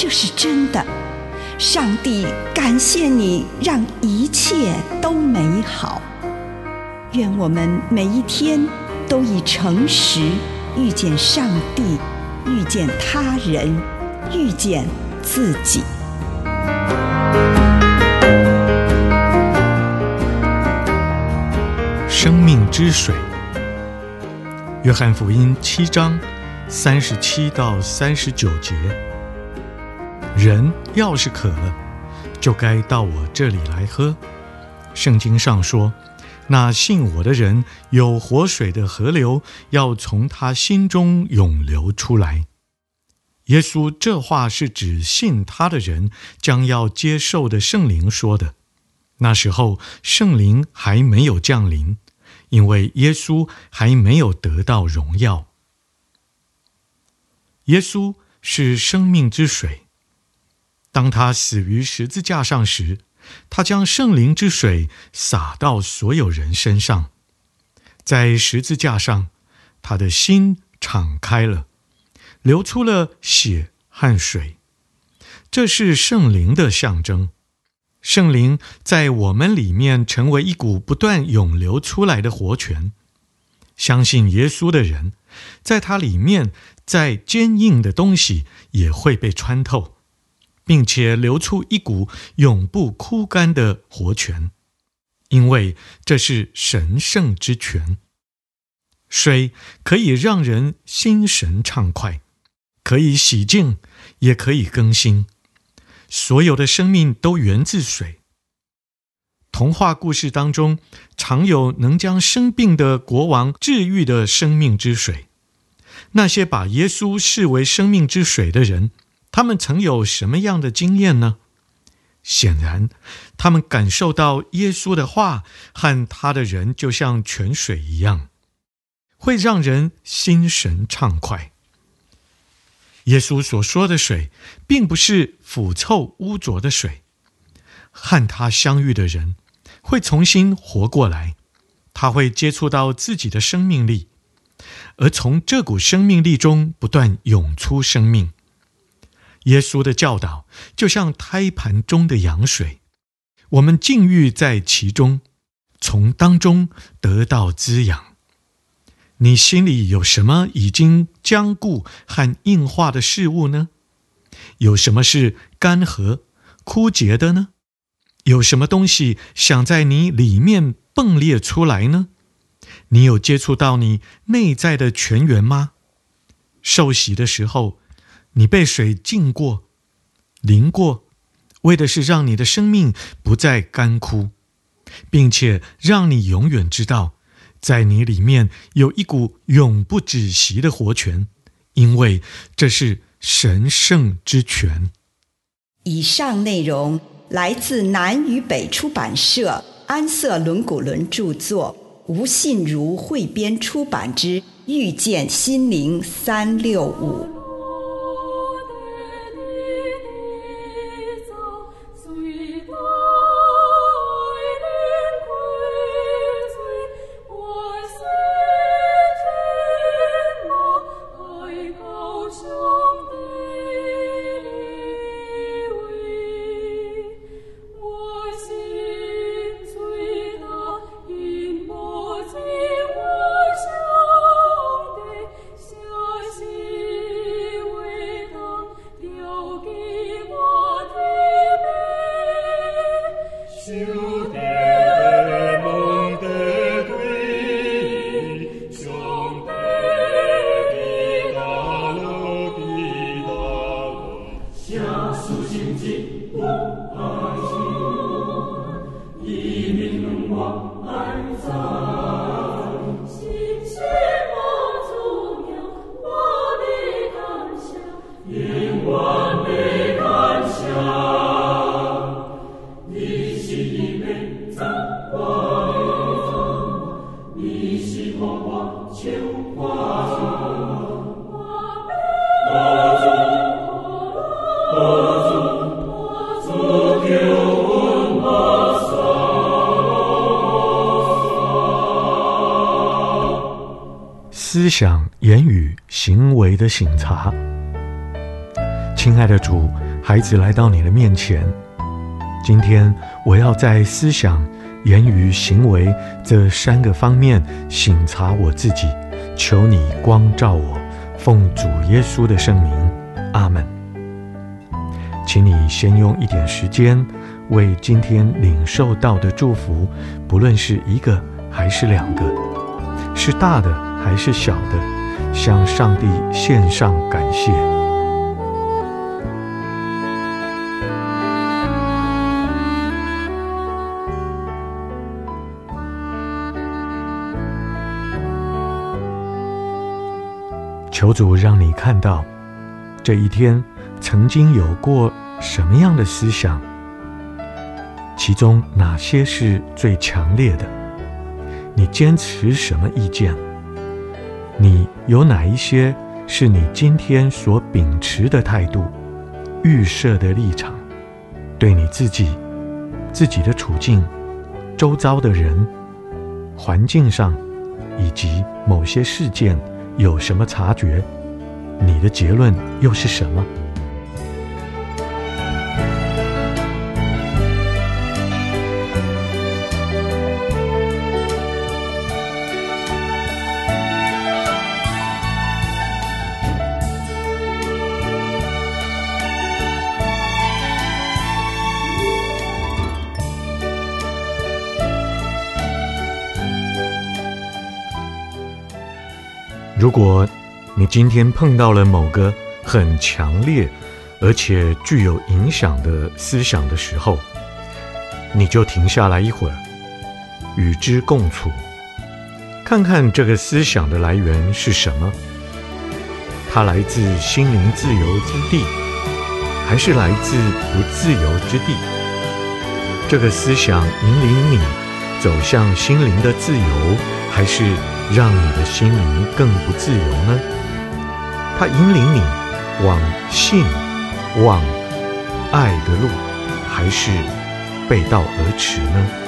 这是真的。上帝感谢你，让一切都美好。愿我们每一天都以诚实遇见上帝，遇见他人，遇见自己。生命之水，约翰福音七章三十七到三十九节。人要是渴了，就该到我这里来喝。圣经上说，那信我的人有活水的河流要从他心中涌流出来。耶稣这话是指信他的人将要接受的圣灵说的。那时候圣灵还没有降临。因为耶稣还没有得到荣耀，耶稣是生命之水。当他死于十字架上时，他将圣灵之水洒到所有人身上。在十字架上，他的心敞开了，流出了血和水，这是圣灵的象征。圣灵在我们里面成为一股不断涌流出来的活泉。相信耶稣的人，在他里面再坚硬的东西也会被穿透，并且流出一股永不枯干的活泉，因为这是神圣之泉。水可以让人心神畅快，可以洗净，也可以更新。所有的生命都源自水。童话故事当中，常有能将生病的国王治愈的生命之水。那些把耶稣视为生命之水的人，他们曾有什么样的经验呢？显然，他们感受到耶稣的话和他的人就像泉水一样，会让人心神畅快。耶稣所说的水，并不是腐臭污浊的水。和他相遇的人会重新活过来，他会接触到自己的生命力，而从这股生命力中不断涌出生命。耶稣的教导就像胎盘中的羊水，我们浸浴在其中，从当中得到滋养。你心里有什么已经僵固和硬化的事物呢？有什么是干涸、枯竭的呢？有什么东西想在你里面迸裂出来呢？你有接触到你内在的泉源吗？受洗的时候，你被水浸过、淋过，为的是让你的生命不再干枯，并且让你永远知道。在你里面有一股永不止息的活泉，因为这是神圣之泉。以上内容来自南与北出版社安瑟伦古伦著作，吴信如汇编出版之《遇见心灵三六五》。you. 思想、言语、行为的省察。亲爱的主，孩子来到你的面前，今天我要在思想、言语、行为这三个方面省察我自己，求你光照我，奉主耶稣的圣名，阿门。请你先用一点时间，为今天领受到的祝福，不论是一个还是两个，是大的还是小的，向上帝献上感谢。求主让你看到，这一天曾经有过什么样的思想，其中哪些是最强烈的？你坚持什么意见？你有哪一些是你今天所秉持的态度、预设的立场？对你自己、自己的处境、周遭的人、环境上，以及某些事件。有什么察觉？你的结论又是什么？如果你今天碰到了某个很强烈而且具有影响的思想的时候，你就停下来一会儿，与之共处，看看这个思想的来源是什么？它来自心灵自由之地，还是来自不自由之地？这个思想引领你走向心灵的自由，还是？让你的心灵更不自由呢？它引领你往信、往爱的路，还是背道而驰呢？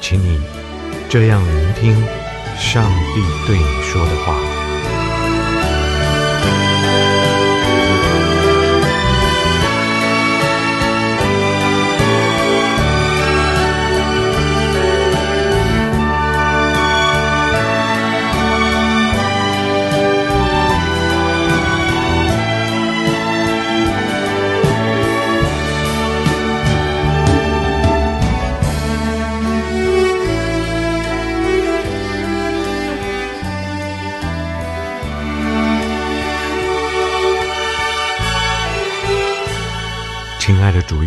请你这样聆听上帝对你说的话。